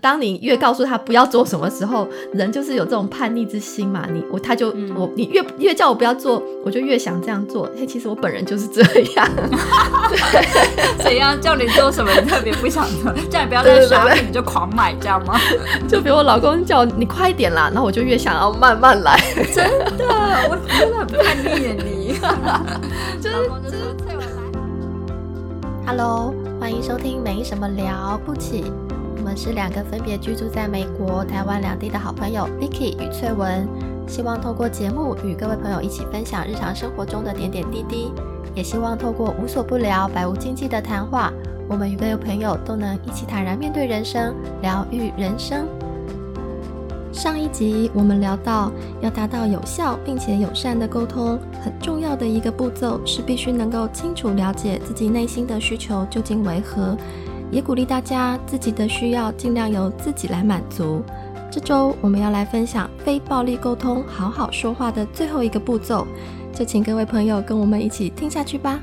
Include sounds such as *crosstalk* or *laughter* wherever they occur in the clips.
当你越告诉他不要做什么时候，人就是有这种叛逆之心嘛。你我他就我你越越叫我不要做，我就越想这样做。*laughs* 嘿，其实我本人就是这样。*laughs* 怎样叫你做什么，你特别不想做，叫你不要再刷，你就狂买，这样吗？*laughs* 就比如我老公叫你快点啦，然后我就越想要慢慢来。真的，我真的很叛逆耶你。就是就是。Hello，欢迎收听没什么了不起。是两个分别居住在美国、台湾两地的好朋友，Vicky 与翠文，希望透过节目与各位朋友一起分享日常生活中的点点滴滴，也希望透过无所不聊、百无禁忌的谈话，我们与各位朋友都能一起坦然面对人生，疗愈人生。上一集我们聊到，要达到有效并且友善的沟通，很重要的一个步骤是必须能够清楚了解自己内心的需求究竟为何。也鼓励大家自己的需要尽量由自己来满足。这周我们要来分享非暴力沟通、好好说话的最后一个步骤，就请各位朋友跟我们一起听下去吧。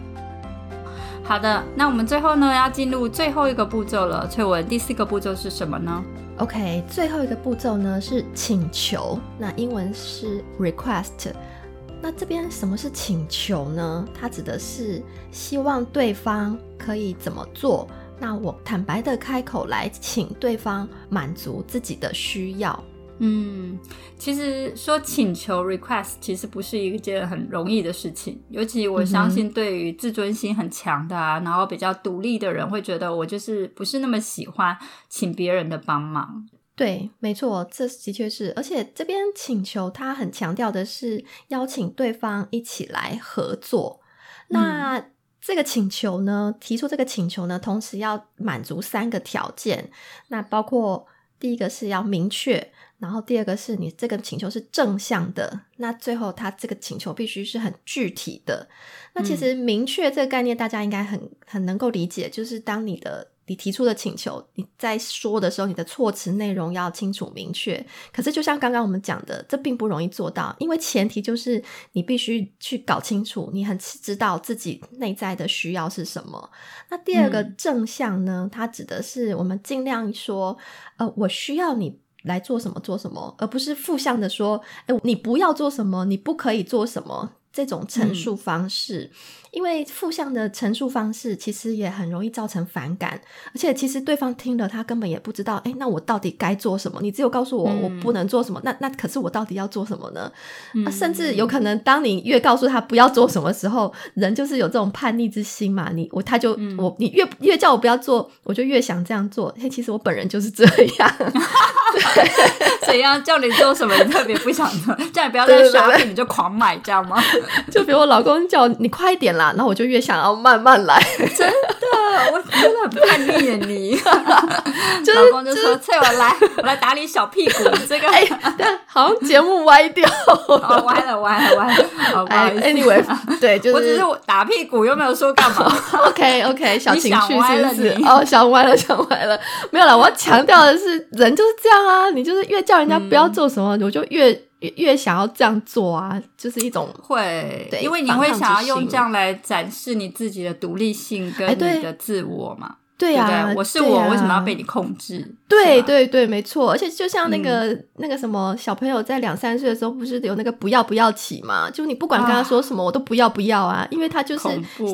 好的，那我们最后呢要进入最后一个步骤了。翠文，第四个步骤是什么呢？OK，最后一个步骤呢是请求，那英文是 request。那这边什么是请求呢？它指的是希望对方可以怎么做。那我坦白的开口来请对方满足自己的需要。嗯，其实说请求 request 其实不是一件很容易的事情，尤其我相信对于自尊心很强的啊，然后比较独立的人会觉得我就是不是那么喜欢请别人的帮忙。对，没错，这的确是，而且这边请求他很强调的是邀请对方一起来合作。那这个请求呢，提出这个请求呢，同时要满足三个条件。那包括第一个是要明确，然后第二个是你这个请求是正向的，那最后他这个请求必须是很具体的。那其实明确这个概念，大家应该很很能够理解，就是当你的。你提出的请求，你在说的时候，你的措辞内容要清楚明确。可是，就像刚刚我们讲的，这并不容易做到，因为前提就是你必须去搞清楚，你很知道自己内在的需要是什么。那第二个正向呢？它指的是我们尽量说，呃，我需要你来做什么做什么，而不是负向的说，哎，你不要做什么，你不可以做什么。这种陈述方式，因为负向的陈述方式其实也很容易造成反感，而且其实对方听了他根本也不知道，哎，那我到底该做什么？你只有告诉我我不能做什么，那那可是我到底要做什么呢？甚至有可能，当你越告诉他不要做什么时候，人就是有这种叛逆之心嘛，你我他就我你越越叫我不要做，我就越想这样做。嘿，其实我本人就是这样。*laughs* 怎样叫你做什么，你特别不想做，叫你不要再刷屏，你就狂买，这样吗？*laughs* 就比如我老公叫你快点啦，然后我就越想要慢慢来。*laughs* 真的，我真的很叛逆耶你。*laughs* 老公就说：“翠文来，我来打你小屁股。”这个哎，好像节目歪掉，*laughs* 歪了歪了歪了。好，不好意思。Anyway，对，就是我只是打屁股，又没有说干嘛。OK OK，小情绪是不是？哦，想歪了，想歪了。没有了，我要强调的是，人就是这样啊，你就是越叫人家不要做什么，我就越越越想要这样做啊，就是一种会，因为你会想要用这样来展示你自己的独立性跟你的自我嘛。对呀，我是我，为什么要被你控制？对对对，没错。而且就像那个那个什么小朋友在两三岁的时候，不是有那个不要不要起嘛？就你不管跟他说什么，我都不要不要啊，因为他就是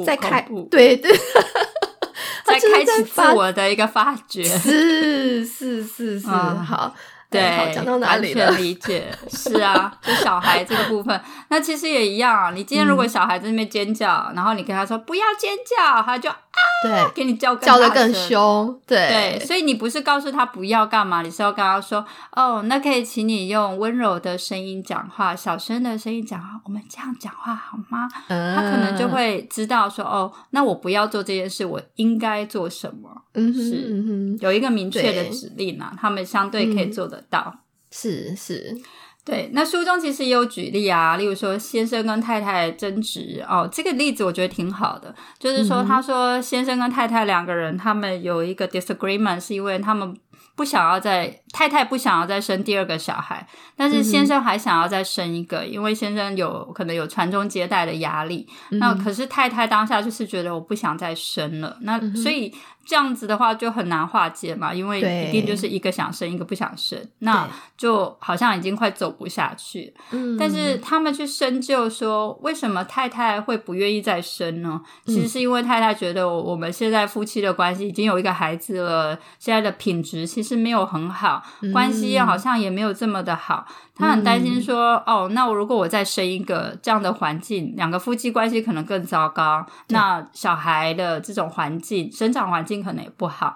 在开，对对，*laughs* 在开启自我的一个发掘，是是是是，好。对，*laughs* 讲到哪里了？完全理解，是啊，就小孩这个部分，那其实也一样啊。你今天如果小孩在那边尖叫，然后你跟他说不要尖叫，他就啊，对，给你叫叫的更凶，对对。所以你不是告诉他不要干嘛，你是要跟他说，哦，那可以请你用温柔的声音讲话，小声的声音讲话，我们这样讲话好吗？他可能就会知道说，哦，那我不要做这件事，我应该做什么？嗯，是有一个明确的指令啊，他们相对可以做得。到是是，对。那书中其实也有举例啊，例如说先生跟太太争执哦，这个例子我觉得挺好的。就是说，他说先生跟太太两个人他们有一个 disagreement，是因为他们不想要再太太不想要再生第二个小孩，但是先生还想要再生一个，因为先生有可能有传宗接代的压力。那可是太太当下就是觉得我不想再生了，那所以。这样子的话就很难化解嘛，因为一定就是一个想生，一个不想生，那就好像已经快走不下去。嗯，但是他们去深究说，为什么太太会不愿意再生呢？其实是因为太太觉得我们现在夫妻的关系已经有一个孩子了，现在的品质其实没有很好，关系好像也没有这么的好。他很担心说，哦，那我如果我再生一个这样的环境，两个夫妻关系可能更糟糕。那小孩的这种环境，生长环境可能也不好。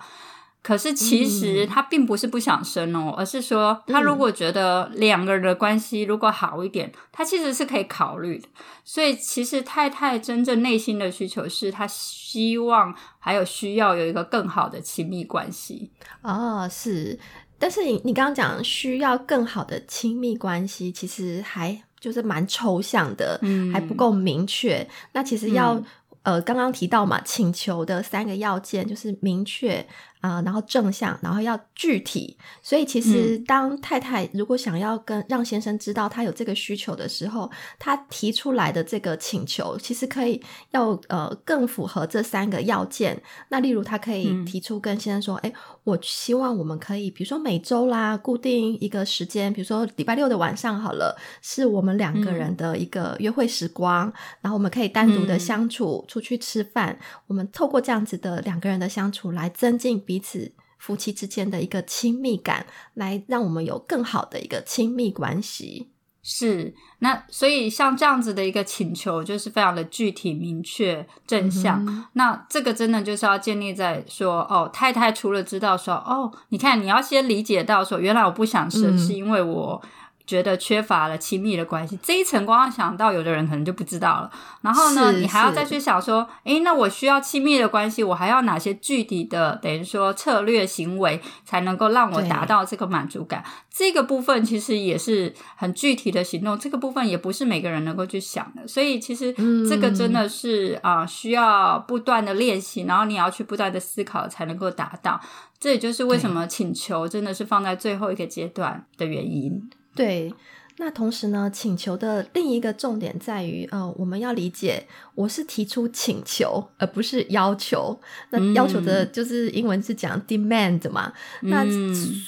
可是其实他并不是不想生哦，而是说他如果觉得两个人的关系如果好一点，他其实是可以考虑的。所以其实太太真正内心的需求是，他希望还有需要有一个更好的亲密关系。哦，是。但是你你刚刚讲需要更好的亲密关系，其实还就是蛮抽象的，还不够明确。那其实要呃刚刚提到嘛，请求的三个要件就是明确。啊，然后正向，然后要具体，所以其实当太太如果想要跟让先生知道他有这个需求的时候，他提出来的这个请求，其实可以要呃更符合这三个要件。那例如，他可以提出跟先生说：“哎，我希望我们可以，比如说每周啦，固定一个时间，比如说礼拜六的晚上好了，是我们两个人的一个约会时光，然后我们可以单独的相处，出去吃饭，我们透过这样子的两个人的相处来增进。”彼此夫妻之间的一个亲密感，来让我们有更好的一个亲密关系。是，那所以像这样子的一个请求，就是非常的具体、明确、正向。那这个真的就是要建立在说，哦，太太除了知道说，哦，你看，你要先理解到说，原来我不想生，是因为我。觉得缺乏了亲密的关系，这一层光想到，有的人可能就不知道了。然后呢，你还要再去想说，诶，那我需要亲密的关系，我还要哪些具体的，等于说策略行为，才能够让我达到这个满足感？这个部分其实也是很具体的行动，这个部分也不是每个人能够去想的。所以其实这个真的是啊，需要不断的练习，然后你要去不断的思考，才能够达到。这也就是为什么请求真的是放在最后一个阶段的原因。对，那同时呢，请求的另一个重点在于，呃，我们要理解，我是提出请求，而不是要求。那要求的就是英文是讲 demand 嘛。那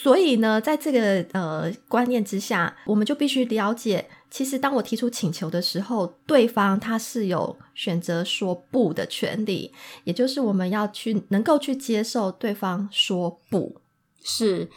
所以呢，在这个呃观念之下，我们就必须了解，其实当我提出请求的时候，对方他是有选择说不的权利，也就是我们要去能够去接受对方说不是。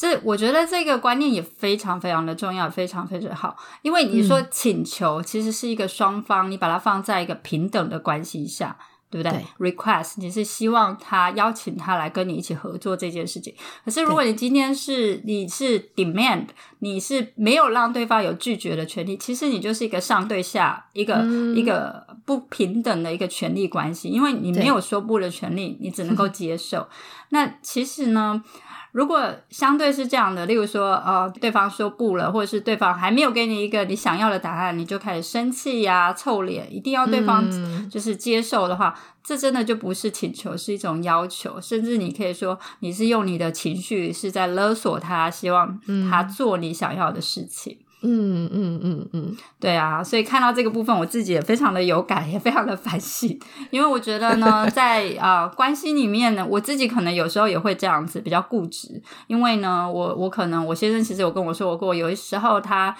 这我觉得这个观念也非常非常的重要，非常非常好。因为你说请求其实是一个双方，你把它放在一个平等的关系下，对不对？Request 你是希望他邀请他来跟你一起合作这件事情。可是如果你今天是你是 demand，你是没有让对方有拒绝的权利，其实你就是一个上对下一个一个不平等的一个权利关系，因为你没有说不的权利，你只能够 *laughs* 接受。那其实呢？如果相对是这样的，例如说，呃，对方说不了，或者是对方还没有给你一个你想要的答案，你就开始生气呀、臭脸，一定要对方就是接受的话，这真的就不是请求，是一种要求，甚至你可以说你是用你的情绪是在勒索他，希望他做你想要的事情。嗯嗯嗯嗯嗯，对啊，所以看到这个部分，我自己也非常的有感，也非常的反省，因为我觉得呢，在啊关系里面呢，我自己可能有时候也会这样子比较固执，因为呢，我我可能我先生其实有跟我说过，有的时候他。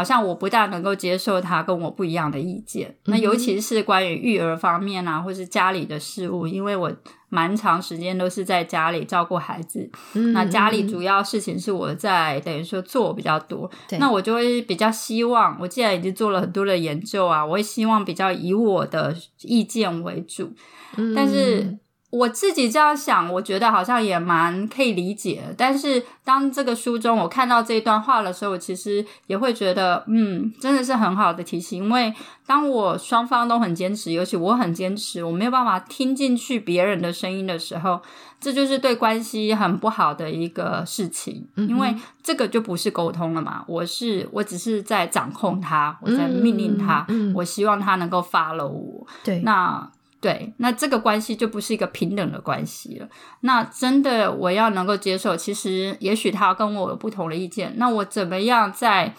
好像我不大能够接受他跟我不一样的意见，那尤其是关于育儿方面啊，或是家里的事务，因为我蛮长时间都是在家里照顾孩子，那家里主要事情是我在等于说做比较多，那我就会比较希望，我既然已经做了很多的研究啊，我会希望比较以我的意见为主，但是。我自己这样想，我觉得好像也蛮可以理解。但是当这个书中我看到这一段话的时候，我其实也会觉得，嗯，真的是很好的提醒。因为当我双方都很坚持，尤其我很坚持，我没有办法听进去别人的声音的时候，这就是对关系很不好的一个事情。因为这个就不是沟通了嘛，我是我只是在掌控他，我在命令他，我希望他能够 follow 我。对，那。对，那这个关系就不是一个平等的关系了。那真的我要能够接受，其实也许他跟我有不同的意见，那我怎么样在？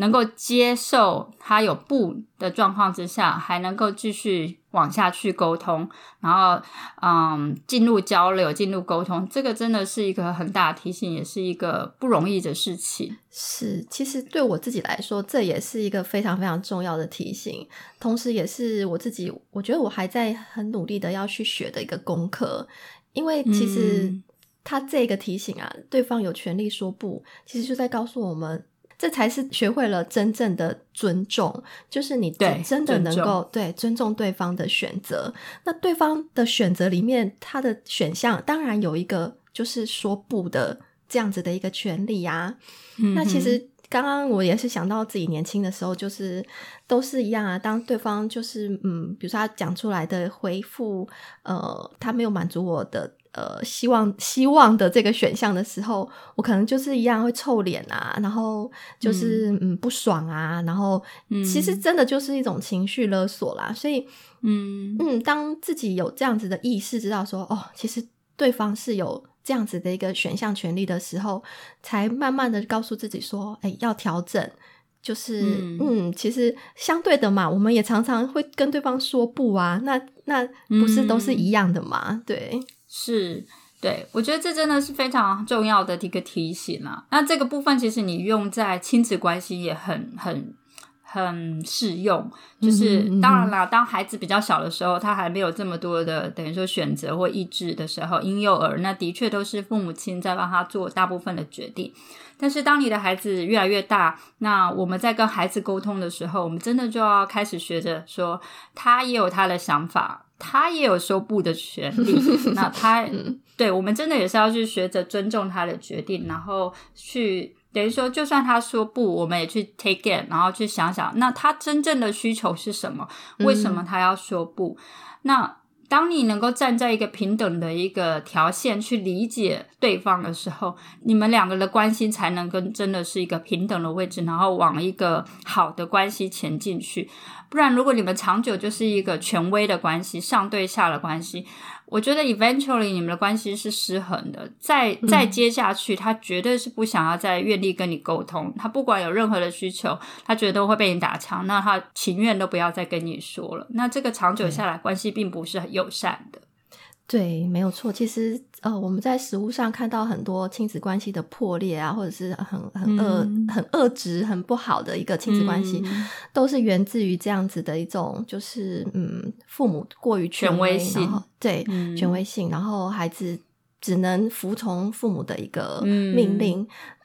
能够接受他有不的状况之下，还能够继续往下去沟通，然后嗯，进入交流，进入沟通，这个真的是一个很大的提醒，也是一个不容易的事情。是，其实对我自己来说，这也是一个非常非常重要的提醒，同时也是我自己，我觉得我还在很努力的要去学的一个功课，因为其实他这个提醒啊，对方有权利说不，其实就在告诉我们。这才是学会了真正的尊重，就是你真的能够对尊重对方的选择。那对方的选择里面，他的选项当然有一个就是说不的这样子的一个权利呀。那其实刚刚我也是想到自己年轻的时候，就是都是一样啊。当对方就是嗯，比如说他讲出来的回复，呃，他没有满足我的。呃，希望希望的这个选项的时候，我可能就是一样会臭脸啊，然后就是嗯不爽啊，然后其实真的就是一种情绪勒索啦。所以嗯嗯，当自己有这样子的意识，知道说哦，其实对方是有这样子的一个选项权利的时候，才慢慢的告诉自己说，哎，要调整。就是嗯，其实相对的嘛，我们也常常会跟对方说不啊，那那不是都是一样的嘛？对。是，对我觉得这真的是非常重要的一个提醒啊。那这个部分其实你用在亲子关系也很很很适用。就是当然啦，当孩子比较小的时候，他还没有这么多的等于说选择或意志的时候，婴幼儿那的确都是父母亲在帮他做大部分的决定。但是当你的孩子越来越大，那我们在跟孩子沟通的时候，我们真的就要开始学着说，他也有他的想法。他也有说不的权利，那他 *laughs* 对我们真的也是要去学着尊重他的决定，然后去等于说，就算他说不，我们也去 take it，然后去想想，那他真正的需求是什么？为什么他要说不？那。当你能够站在一个平等的一个条线去理解对方的时候，你们两个的关系才能跟真的是一个平等的位置，然后往一个好的关系前进去。不然，如果你们长久就是一个权威的关系，上对下的关系。我觉得 eventually 你们的关系是失衡的，再再接下去，他绝对是不想要再愿意跟你沟通。他不管有任何的需求，他觉得都会被你打枪，那他情愿都不要再跟你说了。那这个长久下来，关系并不是很友善的。对，没有错。其实，呃，我们在食物上看到很多亲子关系的破裂啊，或者是很很恶、很恶质、很不好的一个亲子关系，都是源自于这样子的一种，就是嗯，父母过于权威性，对，权威性，然后孩子只能服从父母的一个命令，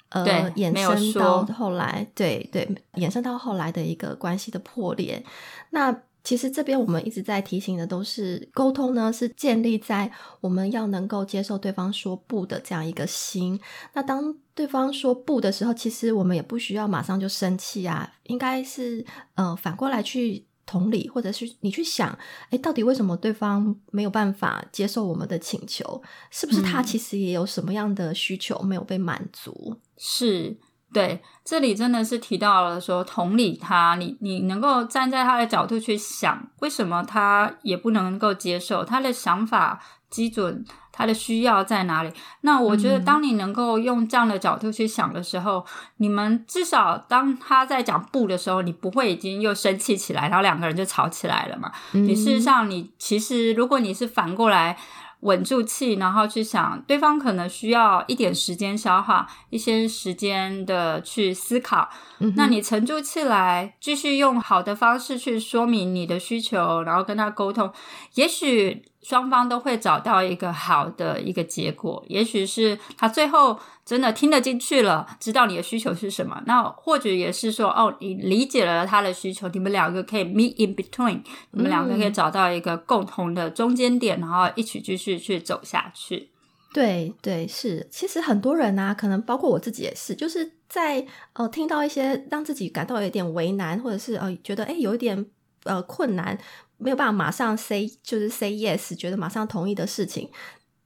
呃，衍生到后来，对对，衍生到后来的一个关系的破裂，那。其实这边我们一直在提醒的都是沟通呢，是建立在我们要能够接受对方说不的这样一个心。那当对方说不的时候，其实我们也不需要马上就生气啊，应该是呃反过来去同理，或者是你去想，哎，到底为什么对方没有办法接受我们的请求？是不是他其实也有什么样的需求没有被满足？是。对，这里真的是提到了说同理他，你你能够站在他的角度去想，为什么他也不能够接受他的想法基准，他的需要在哪里？那我觉得，当你能够用这样的角度去想的时候，你们至少当他在讲不的时候，你不会已经又生气起来，然后两个人就吵起来了嘛？你事实上，你其实如果你是反过来。稳住气，然后去想对方可能需要一点时间消化，一些时间的去思考。那你沉住气来，继续用好的方式去说明你的需求，然后跟他沟通，也许。双方都会找到一个好的一个结果，也许是他最后真的听得进去了，知道你的需求是什么。那或者也是说，哦，你理解了他的需求，你们两个可以 meet in between，你们两个可以找到一个共同的中间点，然后一起继续去走下去。对对，是。其实很多人啊，可能包括我自己也是，就是在呃听到一些让自己感到有点为难，或者是呃觉得哎有一点呃困难。没有办法马上 say 就是 say yes，觉得马上同意的事情，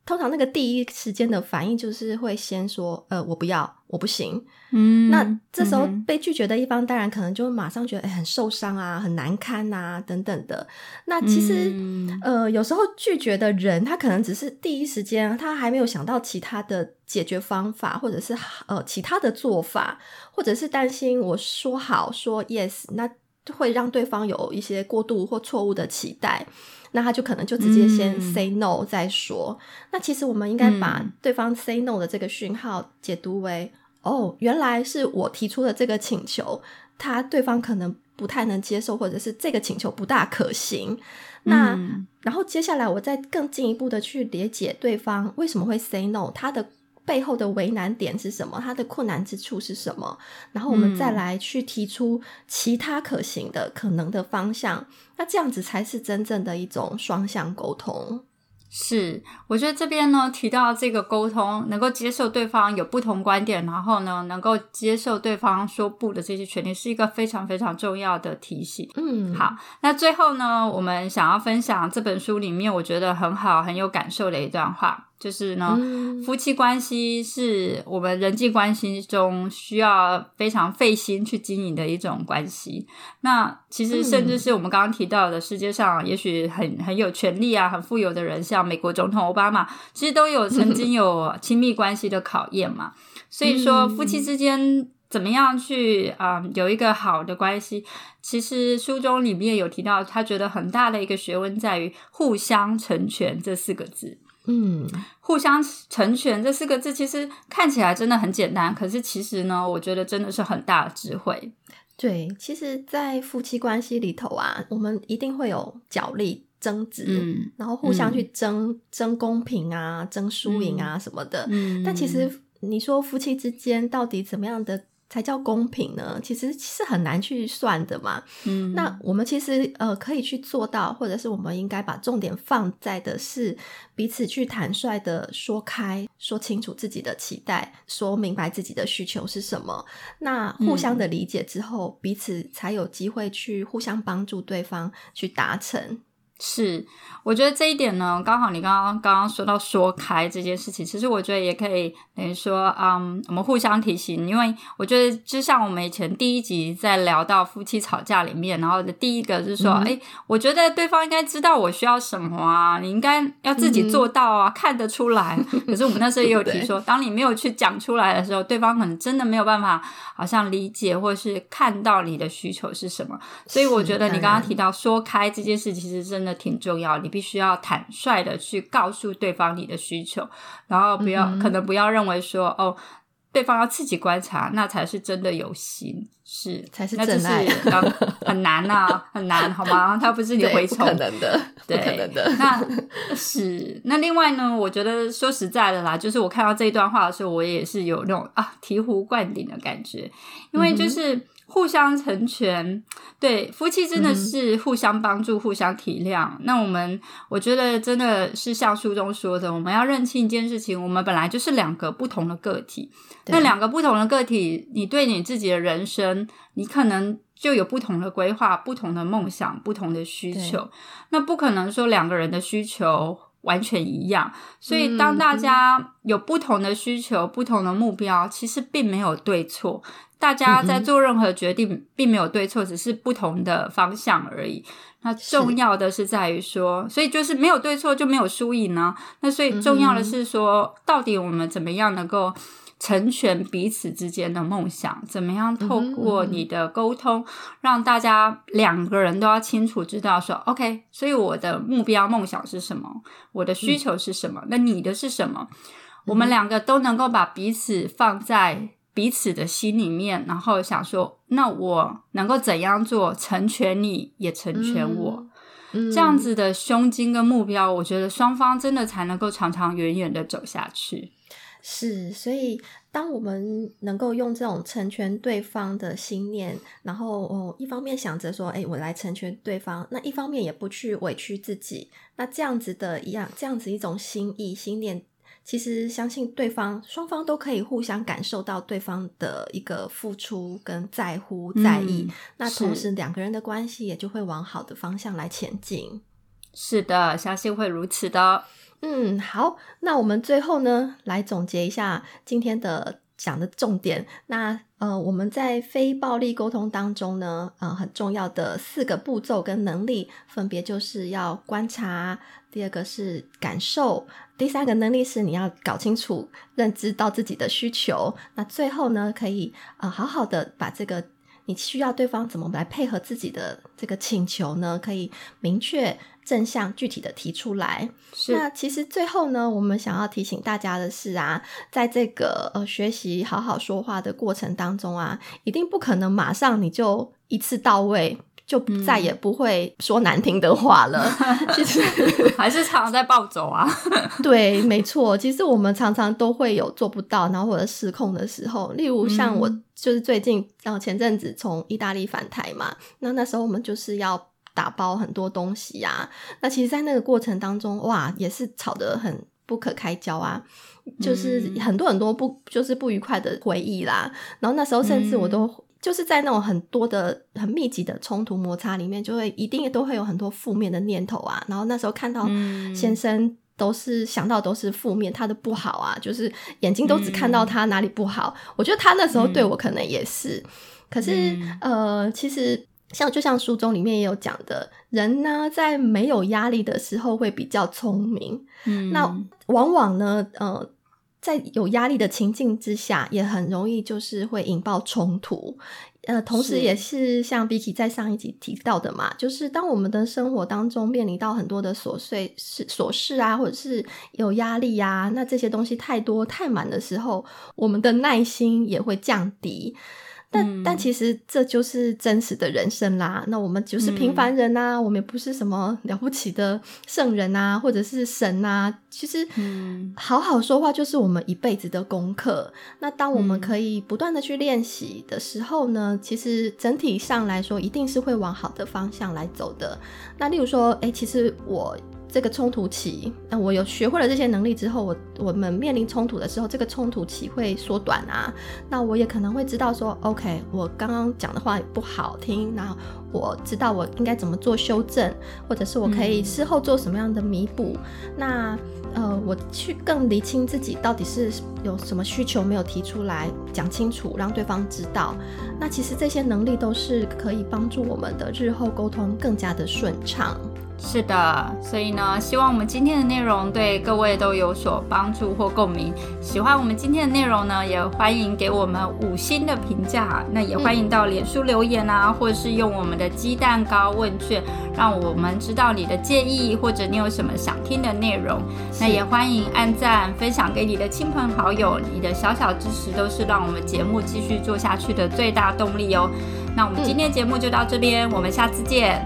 通常那个第一时间的反应就是会先说，呃，我不要，我不行。嗯，那这时候被拒绝的一方，当然可能就马上觉得，哎，很受伤啊，很难堪啊，等等的。那其实，呃，有时候拒绝的人，他可能只是第一时间，他还没有想到其他的解决方法，或者是呃其他的做法，或者是担心我说好说 yes，那会让对方有一些过度或错误的期待。那他就可能就直接先 say no 再说。那其实我们应该把对方 say no 的这个讯号解读为：哦，原来是我提出的这个请求，他对方可能不太能接受，或者是这个请求不大可行。那然后接下来我再更进一步的去理解对方为什么会 say no，他的。背后的为难点是什么？它的困难之处是什么？然后我们再来去提出其他可行的、可能的方向。那这样子才是真正的一种双向沟通。是，我觉得这边呢提到这个沟通，能够接受对方有不同观点，然后呢能够接受对方说不的这些权利，是一个非常非常重要的提醒。嗯，好，那最后呢，我们想要分享这本书里面我觉得很好、很有感受的一段话。就是呢，夫妻关系是我们人际关系中需要非常费心去经营的一种关系。那其实甚至是我们刚刚提到的，世界上也许很很有权力啊、很富有的人，像美国总统奥巴马，其实都有曾经有亲密关系的考验嘛。所以说，夫妻之间怎么样去啊有一个好的关系？其实书中里面有提到，他觉得很大的一个学问在于互相成全这四个字。嗯，互相成全这四个字，其实看起来真的很简单，可是其实呢，我觉得真的是很大的智慧。对，其实，在夫妻关系里头啊，我们一定会有角力、争执，嗯，然后互相去争争公平啊、争输赢啊什么的。嗯，但其实你说夫妻之间到底怎么样的？才叫公平呢？其实是很难去算的嘛。嗯，那我们其实呃可以去做到，或者是我们应该把重点放在的是彼此去坦率的说开，说清楚自己的期待，说明白自己的需求是什么。那互相的理解之后，彼此才有机会去互相帮助对方去达成。是，我觉得这一点呢，刚好你刚刚刚刚说到说开这件事情，其实我觉得也可以等于说，嗯，我们互相提醒，因为我觉得就像我们以前第一集在聊到夫妻吵架里面，然后的第一个是说，哎，我觉得对方应该知道我需要什么啊，你应该要自己做到啊，看得出来。可是我们那时候也有提 *laughs* 说，当你没有去讲出来的时候，对方可能真的没有办法，好像理解或是看到你的需求是什么。所以我觉得你刚刚提到说开这件事，其实真的。挺重要，你必须要坦率的去告诉对方你的需求，然后不要可能不要认为说哦，对方要自己观察，那才是真的有心，是才是真爱，*laughs* 很难呐，很难，好吗？他不是你蛔虫，不可能的，对可能的。那是那另外呢？我觉得说实在的啦，就是我看到这一段话的时候，我也是有那种啊醍醐灌顶的感觉，因为就是。互相成全，对夫妻真的是互相帮助、互相体谅。那我们我觉得真的是像书中说的，我们要认清一件事情：我们本来就是两个不同的个体。那两个不同的个体，你对你自己的人生，你可能就有不同的规划、不同的梦想、不同的需求。那不可能说两个人的需求完全一样。所以，当大家有不同的需求、不同的目标，其实并没有对错。大家在做任何决定，并没有对错，只是不同的方向而已。那重要的是在于说，所以就是没有对错，就没有输赢呢。那所以重要的是说，到底我们怎么样能够成全彼此之间的梦想？怎么样透过你的沟通，让大家两个人都要清楚知道说，OK，所以我的目标梦想是什么？我的需求是什么？那你的是什么？我们两个都能够把彼此放在。彼此的心里面，然后想说，那我能够怎样做成全你，也成全我，这样子的胸襟跟目标，我觉得双方真的才能够长长远远的走下去。是，所以当我们能够用这种成全对方的心念，然后哦，一方面想着说，哎，我来成全对方，那一方面也不去委屈自己，那这样子的一样，这样子一种心意心念。其实相信对方，双方都可以互相感受到对方的一个付出跟在乎在意，那同时两个人的关系也就会往好的方向来前进。是的，相信会如此的。嗯，好，那我们最后呢，来总结一下今天的讲的重点。那呃，我们在非暴力沟通当中呢，呃，很重要的四个步骤跟能力，分别就是要观察，第二个是感受，第三个能力是你要搞清楚、认知到自己的需求。那最后呢，可以呃，好好的把这个。你需要对方怎么来配合自己的这个请求呢？可以明确、正向、具体的提出来。那其实最后呢，我们想要提醒大家的是啊，在这个呃学习好好说话的过程当中啊，一定不可能马上你就一次到位。就再也不会说难听的话了。*laughs* 其实还是常常在暴走啊。*laughs* 对，没错。其实我们常常都会有做不到，然后或者失控的时候。例如像我，就是最近，然后前阵子从意大利返台嘛，那那时候我们就是要打包很多东西啊。那其实，在那个过程当中，哇，也是吵得很不可开交啊，就是很多很多不就是不愉快的回忆啦。然后那时候，甚至我都。就是在那种很多的、很密集的冲突摩擦里面，就会一定都会有很多负面的念头啊。然后那时候看到先生都是想到都是负面，他的不好啊，就是眼睛都只看到他哪里不好。我觉得他那时候对我可能也是。可是呃，其实像就像书中里面也有讲的，人呢在没有压力的时候会比较聪明。嗯，那往往呢，呃。在有压力的情境之下，也很容易就是会引爆冲突。呃，同时也是像 Vicky 在上一集提到的嘛，就是当我们的生活当中面临到很多的琐碎事、琐事啊，或者是有压力呀，那这些东西太多太满的时候，我们的耐心也会降低。但但其实这就是真实的人生啦。那我们就是平凡人呐，我们也不是什么了不起的圣人啊，或者是神啊。其实，好好说话就是我们一辈子的功课。那当我们可以不断的去练习的时候呢，其实整体上来说，一定是会往好的方向来走的。那例如说，哎，其实我。这个冲突期，那我有学会了这些能力之后，我我们面临冲突的时候，这个冲突期会缩短啊。那我也可能会知道说，OK，我刚刚讲的话不好听，那我知道我应该怎么做修正，或者是我可以事后做什么样的弥补。那呃，我去更理清自己到底是有什么需求没有提出来，讲清楚，让对方知道。那其实这些能力都是可以帮助我们的日后沟通更加的顺畅。是的，所以呢，希望我们今天的内容对各位都有所帮助或共鸣。喜欢我们今天的内容呢，也欢迎给我们五星的评价。那也欢迎到脸书留言啊，或者是用我们的鸡蛋糕问卷，让我们知道你的建议或者你有什么想听的内容。那也欢迎按赞、分享给你的亲朋好友，你的小小支持都是让我们节目继续做下去的最大动力哦。那我们今天节目就到这边，我们下次见。